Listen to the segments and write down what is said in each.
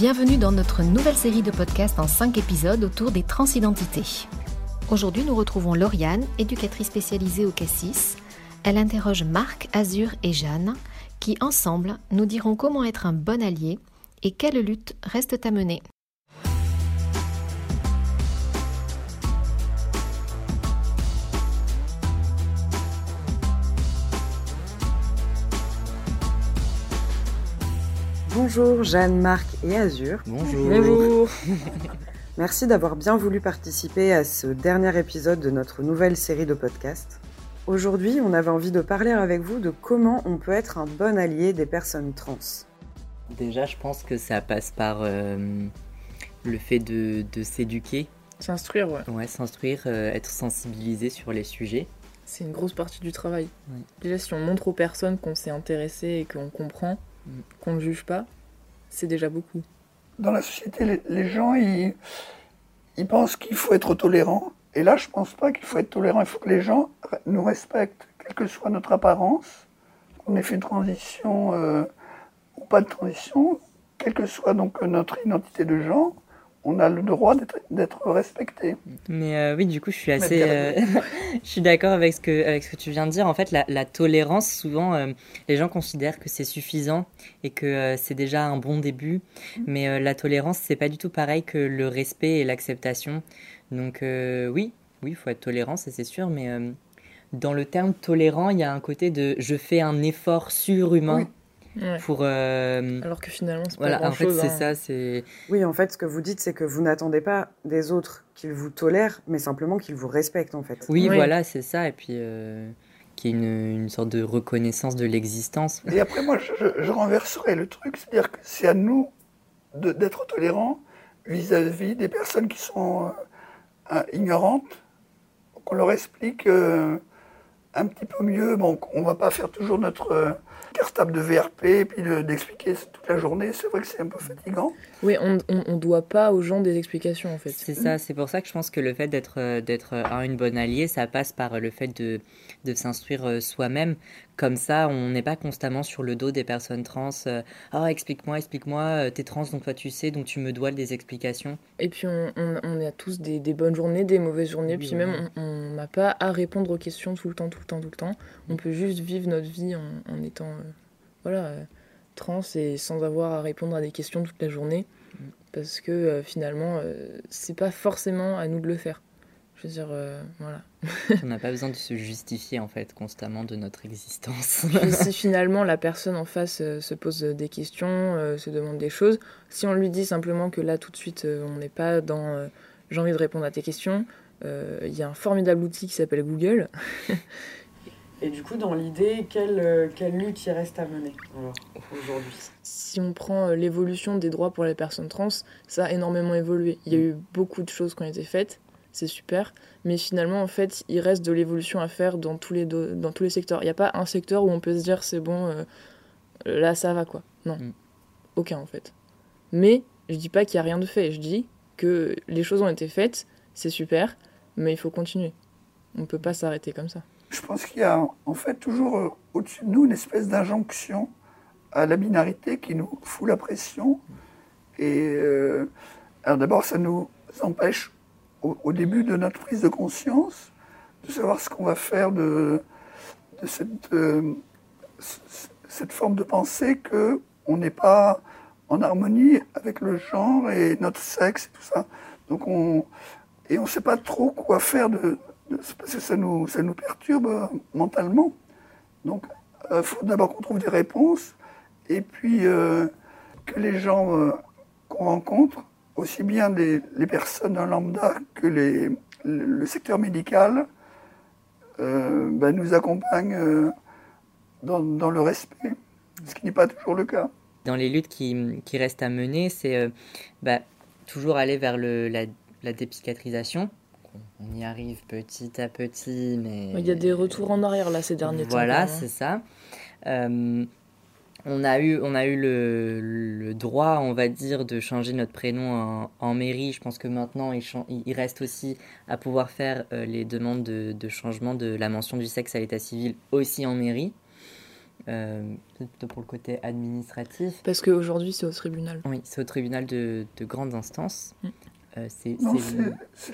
Bienvenue dans notre nouvelle série de podcasts en 5 épisodes autour des transidentités. Aujourd'hui, nous retrouvons Lauriane, éducatrice spécialisée au Cassis. Elle interroge Marc, Azur et Jeanne, qui ensemble nous diront comment être un bon allié et quelles luttes restent à mener. Bonjour Jeanne, Marc et Azur. Bonjour. Merci d'avoir bien voulu participer à ce dernier épisode de notre nouvelle série de podcasts. Aujourd'hui, on avait envie de parler avec vous de comment on peut être un bon allié des personnes trans. Déjà, je pense que ça passe par euh, le fait de, s'éduquer. S'instruire, ouais. Ouais, s'instruire, euh, être sensibilisé sur les sujets. C'est une grosse partie du travail. Déjà, si on montre aux personnes qu'on s'est intéressé et qu'on comprend, qu'on ne juge pas, c'est déjà beaucoup. Dans la société, les, gens, ils, ils pensent qu'il faut être tolérant. Et là, je ne pense pas qu'il faut être tolérant. Il faut que les gens nous respectent, quelle que soit notre apparence, qu'on ait fait une transition euh, ou pas de transition, quelle que soit donc notre identité de genre on a le droit d'être respecté. Mais euh, oui, du coup, je suis assez, euh, je suis d'accord avec ce que avec ce que tu viens de dire. En fait, la, tolérance, souvent, euh, les gens considèrent que c'est suffisant et que c'est déjà un bon début. Mm. Mais la tolérance, c'est pas du tout pareil que le respect et l'acceptation. Donc oui, oui, il faut être tolérant, ça c'est sûr. Mais dans le terme tolérant, il y a un côté de je fais un effort surhumain. Pour, euh, Alors que finalement, c'est pas voilà, grand en fait, chose. c'est hein. ça. C'est... Oui, en fait, ce que vous dites, c'est que vous n'attendez pas des autres qu'ils vous tolèrent, mais simplement qu'ils vous respectent, en fait. Oui, voilà, c'est ça. Et puis, euh, qu'il y ait une, une, sorte de reconnaissance de l'existence. Et après, moi, je, je renverserai le truc, c'est-à-dire que c'est à nous de, d'être tolérants vis-à-vis des personnes qui sont euh, ignorantes, qu'on leur explique euh, un petit peu mieux. Bon, on va pas faire toujours notre cartable de VRP et puis d'expliquer toute la journée, c'est vrai que c'est un peu fatigant. Oui, on ne doit pas aux gens des explications en fait. C'est ça, c'est pour ça que je pense que le fait d'être euh, d'être une bonne alliée, ça passe par le fait de, de s'instruire euh, soi-même. Comme ça, on n'est pas constamment sur le dos des personnes trans. Euh, ah, oh, explique-moi, explique-moi, t'es trans donc toi tu sais, donc tu me dois des explications. Et puis on, on, a tous des, des, bonnes journées, des mauvaises journées, puis même on n'a pas à répondre aux questions tout le temps, tout le temps, tout le temps. On peut juste vivre notre vie en, en étant voilà, euh, trans et sans avoir à répondre à des questions toute la journée. Mm. Parce que euh, finalement, euh, c'est pas forcément à nous de le faire. Je veux dire, voilà. On n'a pas besoin de se justifier en fait constamment de notre existence. si finalement la personne en face se pose des questions, se demande des choses, si on lui dit simplement que là tout de suite on n'est pas dans j'ai envie de répondre à tes questions, il y a un formidable outil qui s'appelle Google Et du coup, dans l'idée, quelle, euh, quelle lutte il reste à mener aujourd'hui? Si on prend euh, l'évolution des droits pour les personnes trans, ça a énormément évolué. Il y a eu beaucoup de choses qui ont été faites, c'est super, mais finalement, en fait, il reste de l'évolution à faire dans tous les, dans tous les secteurs. Il n'y a pas un secteur où on peut se dire c'est bon, euh, là ça va quoi. Non, mm. aucun en fait. Mais je dis pas qu'il n'y a rien de fait, je dis que les choses ont été faites, c'est super, mais il faut continuer. On ne peut pas s'arrêter comme ça. Je pense qu'il y a en fait toujours euh, au-dessus de nous une espèce d'injonction à la binarité qui nous fout la pression. Et euh, alors d'abord, ça nous empêche au, début de notre prise de conscience de savoir ce qu'on va faire de, cette, euh, cette forme de pensée que on n'est pas en harmonie avec le genre et notre sexe et tout ça. Donc on et on ne sait pas trop quoi faire de, parce que ça nous, ça nous perturbe euh, mentalement. Donc, il euh, faut d'abord qu'on trouve des réponses, et puis euh, que les gens qu'on rencontre, aussi bien les, les, personnes en lambda que les, le secteur médical, ben, nous accompagnent dans, dans, le respect, ce qui n'est pas toujours le cas. Dans les luttes qui, qui restent à mener, c'est bah, toujours aller vers le, la, la dépsychiatrisation, on y arrive petit à petit, mais... Il y a des retours en arrière, là, ces derniers temps. Voilà, c'est ça. Euh, on a eu, on a eu le, droit, on va dire, de changer notre prénom en, mairie. Je pense que maintenant, il, il, reste aussi à pouvoir faire euh, les demandes de, changement de la mention du sexe à l'état civil aussi en mairie. euh, plutôt pour le côté administratif. Parce qu'aujourd'hui, c'est au tribunal. Oui, c'est au tribunal de, de grande instance. Mm. Euh, c'est,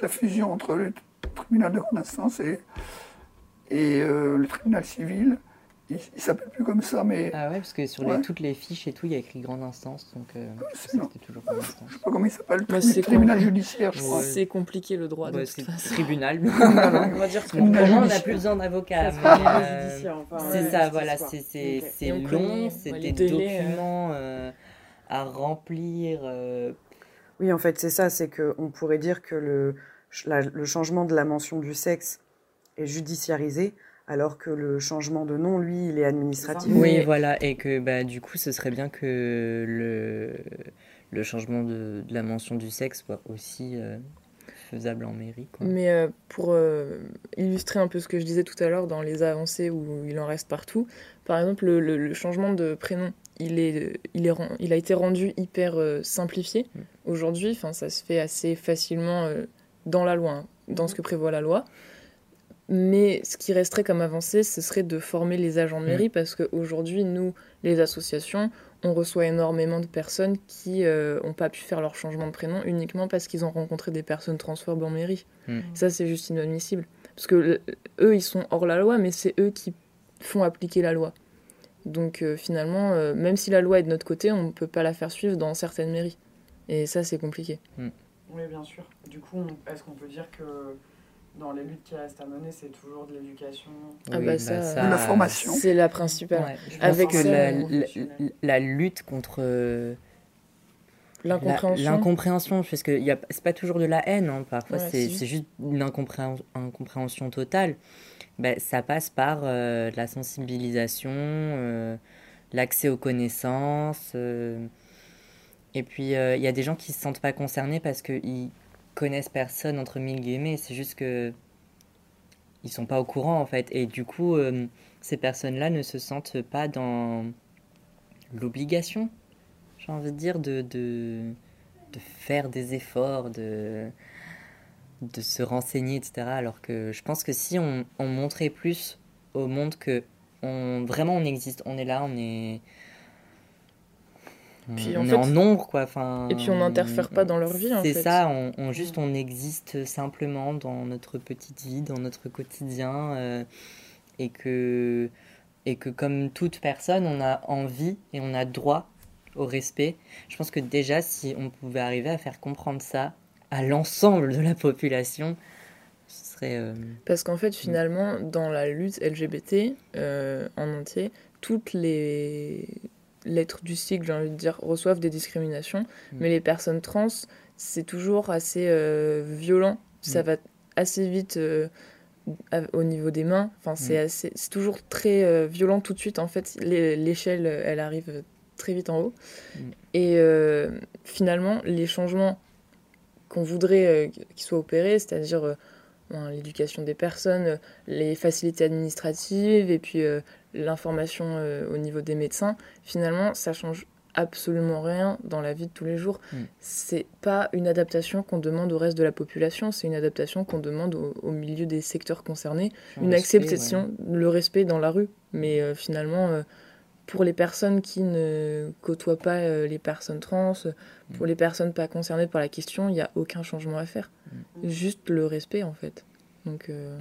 la fusion entre le tribunal de grande instance et, et euh, le tribunal civil. Il, il s'appelle plus comme ça, mais Ah ouais, parce que sur les- toutes les fiches et tout, il y a écrit grande instance, donc euh, c'est- ça, non. c'était toujours grande instance. je sais pas comment il s'appelle, le Bah, tribunal judiciaire, je crois. C'est compliqué le droit, de Ouais, toute c'est façon. tribunal. On va dire moi, on n'a plus besoin d'avocat. Euh, enfin, c'est ouais, ça, voilà, c'est c'est- Ok. c'est Et on long, c'est des délais, documents euh, à remplir. Oui, en fait, c'est ça, c'est qu'on pourrait dire que le, la- le changement de la mention du sexe est judiciarisé, alors que le changement de nom, lui, il est administratif. Oui. Voilà, et que bah, du coup, ce serait bien que le, le changement de, de la mention du sexe soit aussi euh, faisable en mairie. Quoi. Mais euh, pour euh, illustrer un peu ce que je disais tout à l'heure dans les avancées où il en reste partout, par exemple, le, le- le changement de prénom, il, est, il, est, ren- il a été rendu hyper euh, simplifié. Mm. Aujourd'hui, enfin, ça se fait assez facilement euh, dans la loi, hein, dans ce que prévoit la loi. Mais ce qui resterait comme avancée, ce serait de former les agents de mairie parce qu'aujourd'hui, nous, les associations, on reçoit énormément de personnes qui n'ont pas pu faire leur changement de prénom uniquement parce qu'ils ont rencontré des personnes transphobes en mairie. Mm. Ça, c'est juste inadmissible. Parce que le- eux, ils sont hors la loi, mais c'est eux qui font appliquer la loi. Donc euh, finalement, euh, même si la loi est de notre côté, on ne peut pas la faire suivre dans certaines mairies. Et ça, c'est compliqué. Oui, bien sûr. Du coup, est-ce qu'on peut dire que dans les luttes qui restent à mener, c'est toujours de l'éducation? Ah bah ça, De la formation. C'est la principale. Ouais, je pense Avec que ça, la, la, la lutte contre euh, L'incompréhension. l'incompréhension, parce que y a- c'est pas toujours de la haine, hein, parfois Ouais, c'est juste une incompréhen- incompréhension totale. Ben, ça passe par euh, la sensibilisation, euh, l'accès aux connaissances. euh, et puis il y a des gens qui se sentent pas concernés parce qu'ils connaissent personne, entre mille guillemets. C'est juste que ils sont pas au courant en fait. Et du coup, ces personnes-là ne se sentent pas dans l'obligation, j'ai envie de dire, de, de, de faire des efforts, de, de se renseigner, etc. Alors que je pense que si on, on montrait plus au monde que on, vraiment on existe, on est là, on est. On, Puis, en on est fait- en nombre, quoi. Enfin, Et puis, on n'interfère pas dans leur vie, en C'est ça, on, on- juste on existe simplement dans notre petite vie, dans notre quotidien. euh, et, que, et que, comme toute personne, on a envie et on a droit au respect. Je pense que déjà, si on pouvait arriver à faire comprendre ça à l'ensemble de la population, ce serait. euh, Parce qu'en fait, finalement, dans la lutte LGBT euh, en entier, toutes les lettres du cycle, j'ai envie de dire, reçoivent des discriminations. Mm. Mais les personnes trans, c'est toujours assez euh, violent. Ça Mm. va assez vite au niveau des mains. Enfin, c'est Mm. assez- c'est toujours très euh, violent tout de suite. En fait, L'é- l'échelle, elle arrive très vite en haut. Mm. Et euh, finalement, les changements qu'on voudrait euh, qu'ils soient opérés, c'est-à-dire euh, ben, l'éducation des personnes, les facilités administratives et puis l'information au niveau des médecins, finalement, ça change absolument rien dans la vie de tous les jours. Mm. C'est pas une adaptation qu'on demande au reste de la population, c'est une adaptation qu'on demande au, au milieu des secteurs concernés, une respect, acceptation, le respect dans la rue. Mais euh, finalement, euh, pour les personnes qui ne côtoient pas euh, les personnes trans, pour Mm. les personnes pas concernées par la question, il n'y a aucun changement à faire. Mm. Juste le respect, en fait. Donc, euh,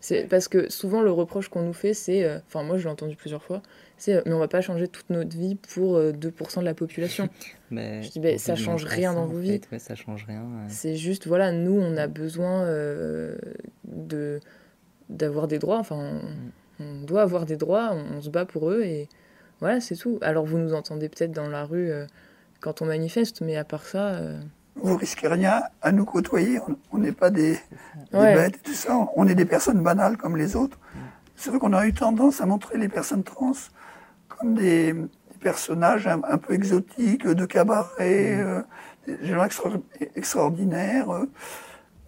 c'est parce que souvent, le reproche qu'on nous fait, c'est. euh, Enfin, moi, je l'ai entendu plusieurs fois, c'est euh, mais on va pas changer toute notre vie pour euh, 2% de la population. Mais Je dis, au ça change rien dans vos vies. ouais, ça change rien. ouais. C'est juste, voilà, nous, on a besoin de d'avoir des droits. Enfin, on doit avoir des droits, on, on se bat pour eux et voilà, c'est tout. Alors, vous nous entendez peut-être dans la rue euh, quand on manifeste, mais à part ça, euh, Vous risquez rien à nous côtoyer. On- n'est pas des, des Ouais. bêtes et tout ça. On est des personnes banales comme les autres. C'est vrai qu'on a eu tendance à montrer les personnes trans comme des, des personnages un, un peu exotiques, de cabaret, euh, des gens extra- extraordinaires.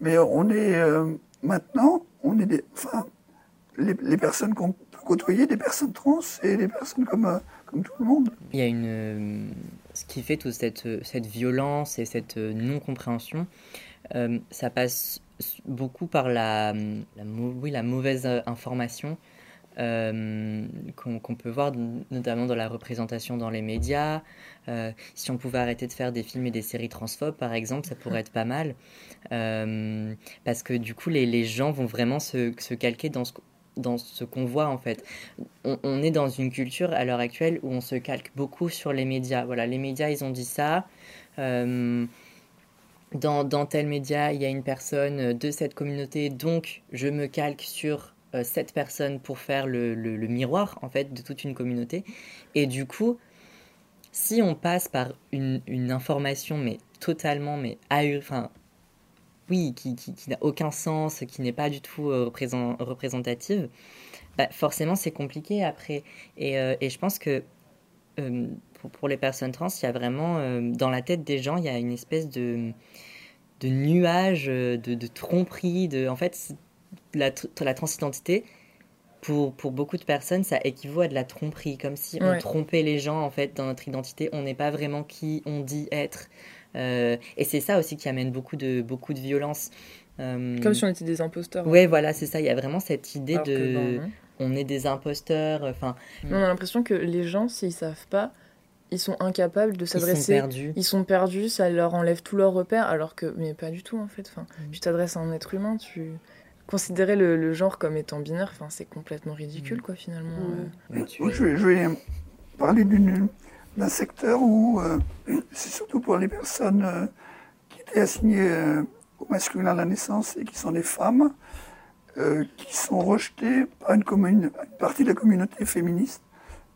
mais on est euh, maintenant, on est des, enfin, les, les personnes qu'on côtoyer, des personnes trans, et des personnes comme, euh, tout le monde. Il y a une. euh, ce qui fait toute cette, euh, cette violence et cette non-compréhension, ça passe beaucoup par la, oui, la mauvaise information. qu'on peut voir notamment dans la représentation dans les médias. Si on pouvait arrêter de faire des films et des séries transphobes, par exemple, ça pourrait être pas mal. Parce que du coup, les, les, gens vont vraiment se, se calquer dans ce, dans ce qu'on voit en fait. On, est dans une culture à l'heure actuelle où on se calque beaucoup sur les médias. Voilà, les médias, ils ont dit ça. Euh, dans, tel média, il y a une personne de cette communauté, donc je me calque sur euh, cette personne pour faire le, miroir en fait de toute une communauté. Et du coup, si on passe par une, information mais totalement mais enfin oui, qui, qui, qui n'a aucun sens, qui n'est pas du tout euh, représent, représentative, bah, forcément c'est compliqué après. Et, euh, et, je pense que euh, pour, pour, les personnes trans, il y a vraiment, dans la tête des gens, il y a une espèce de, de nuage, de, de tromperie, de, en fait, la, la transidentité, pour, pour, beaucoup de personnes, ça équivaut à de la tromperie, comme si on trompait les gens en fait dans notre identité. On n'est pas vraiment qui on dit être. Euh, et c'est ça aussi qui amène beaucoup de, beaucoup de violence. Euh, comme si on était des imposteurs. Ouais, voilà, c'est ça. Il y a vraiment cette idée Alors de. Non. On est des imposteurs. Enfin. On a l'impression que les gens, s'ils savent pas, ils sont incapables de s'adresser. Ils sont perdus. Ils sont perdus, ça leur enlève tous leurs repères, alors que. Mais pas du tout, en fait. Enfin, mmh. Tu t'adresses à un être humain, tu considérer le, le, genre comme étant binaire, enfin, c'est complètement ridicule, mmh. quoi, finalement. Mmh. Euh... Je, vais, je, vais, parler d'un secteur où euh, c'est surtout pour les personnes euh, qui étaient assignées euh, au masculin à la naissance et qui sont des femmes, qui sont rejetées par une, partie de la communauté féministe,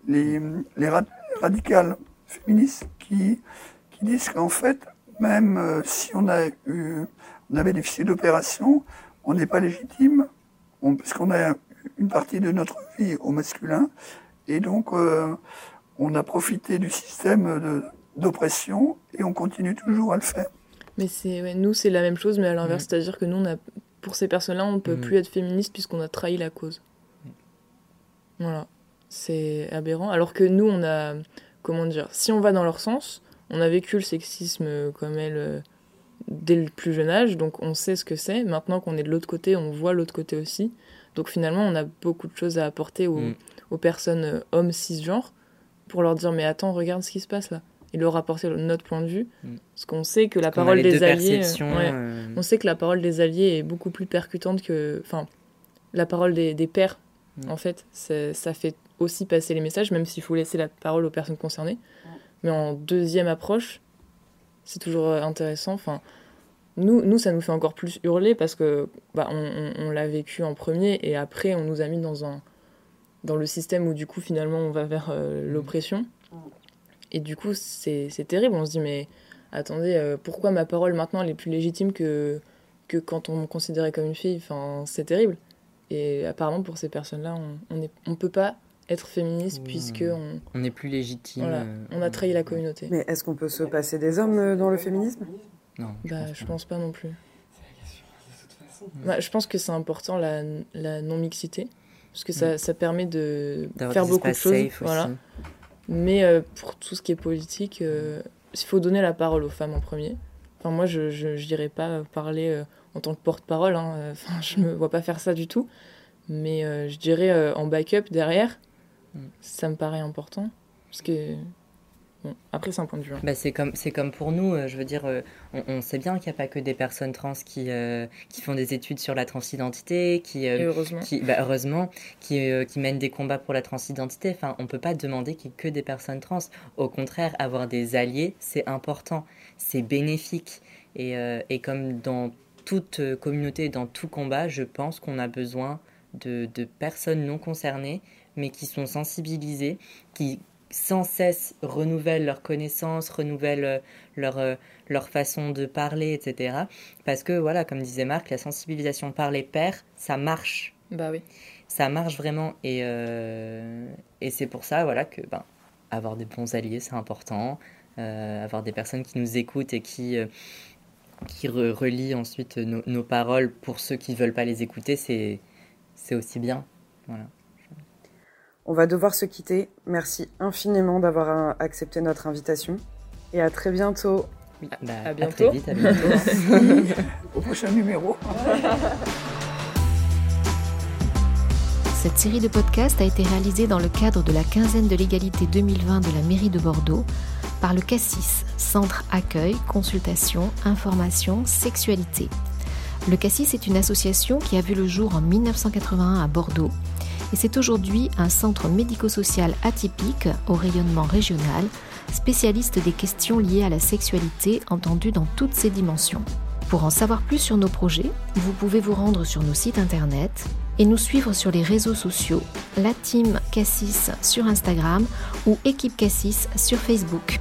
les, les rad radicales féministes qui, qui disent qu'en fait, même si on, a eu, on avait bénéficié d'opérations, on n'est pas légitime, on, puisqu'on a une partie de notre vie au masculin, et donc on a profité du système d'oppression et on continue toujours à le faire. Mais c'est ouais, nous c'est la même chose, mais à l'inverse, mmh. c'est-à-dire que nous on a, pour ces personnes-là, on ne peut mmh. plus être féministe puisqu'on a trahi la cause. Mmh. Voilà, c'est aberrant. Alors que nous on a, comment dire, si on va dans leur sens, on a vécu le sexisme comme elle dès le plus jeune âge, donc on sait ce que c'est. Maintenant qu'on est de l'autre côté, on voit l'autre côté aussi. Donc finalement, on a beaucoup de choses à apporter aux, mm. aux personnes euh, hommes cisgenres pour leur dire mais attends, regarde ce qui se passe là. Et leur apporter notre point de vue. Mm. Parce qu'on sait que la Parce parole des alliés. Euh, ouais, euh... On sait que la parole des alliés est beaucoup plus percutante que. Enfin, la parole des, des pères, mm. en fait, ça fait aussi passer les messages, même s'il faut laisser la parole aux personnes concernées. Mais en deuxième approche, c'est toujours euh, intéressant. Enfin, nous, nous, ça nous fait encore plus hurler parce que bah, on, on, on l'a vécu en premier et après, on nous a mis dans, un, dans le système où du coup, finalement, on va vers euh, l'oppression. Et du coup, c'est terrible. On se dit, mais attendez, euh, pourquoi ma parole maintenant elle est plus légitime que, que quand on me considérait comme une fille? Enfin, c'est terrible. Et apparemment, pour ces personnes-là, on ne on peut pas être féministe mmh. puisque on, on est plus légitime. Voilà, on a trahi la communauté. Mais est-ce qu'on peut se passer des hommes dans le féminisme? Non. Je bah, pense je pense pas non plus. Bah, je pense que c'est important la, la non mixité parce que ça, mmh. ça permet de faire beaucoup de choses. Voilà. Mais euh, pour tout ce qui est politique, euh, il faut donner la parole aux femmes en premier. Enfin, moi, je n'irai pas parler euh, en tant que porte-parole. Hein. Enfin, je me vois pas faire ça du tout. Mais je dirais en backup derrière, mm. ça me paraît important. Parce que. Bon, après, c'est un point de vue. Hein. Bah, c'est comme, comme pour nous, euh, je veux dire, euh, on, on, sait bien qu'il n'y a pas que des personnes trans qui, euh, qui font des études sur la transidentité, qui, Et heureusement, qui, bah, heureusement, qui, qui mènent des combats pour la transidentité. Enfin, on ne peut pas demander qu'il n'y ait que des personnes trans. Au contraire, avoir des alliés, c'est important, c'est bénéfique. Et, et comme dans toute communauté, dans tout combat, je pense qu'on a besoin de, de, personnes non concernées, mais qui sont sensibilisées, qui sans cesse renouvellent leurs connaissances, renouvellent leur, euh, leur façon de parler, etc. Parce que, voilà, comme disait Marc, la sensibilisation par les pairs, ça marche. Bah oui. Ça marche vraiment. Et, euh, et c'est pour ça, voilà, que ben, avoir des bons alliés, c'est important. Euh, avoir des personnes qui nous écoutent et qui, euh, qui re relient ensuite nos, nos paroles pour ceux qui ne veulent pas les écouter, c'est c'est aussi bien. Voilà. On va devoir se quitter. Merci infiniment d'avoir accepté notre invitation. Et à très bientôt. Oui, bah, à bientôt. À très vite, à bientôt. Au prochain numéro. Cette série de podcasts a été réalisée dans le cadre de la quinzaine de l'égalité 2020 de la mairie de Bordeaux par le CASSIS, Centre Accueil, Consultation, Information, Sexualité. Le CASSIS est une association qui a vu le jour en 1981 à Bordeaux et c'est aujourd'hui un centre médico-social atypique au rayonnement régional, spécialiste des questions liées à la sexualité entendues dans toutes ses dimensions. Pour en savoir plus sur nos projets, vous pouvez vous rendre sur nos sites internet et nous suivre sur les réseaux sociaux, la team Cassis sur Instagram ou équipe Cassis sur Facebook.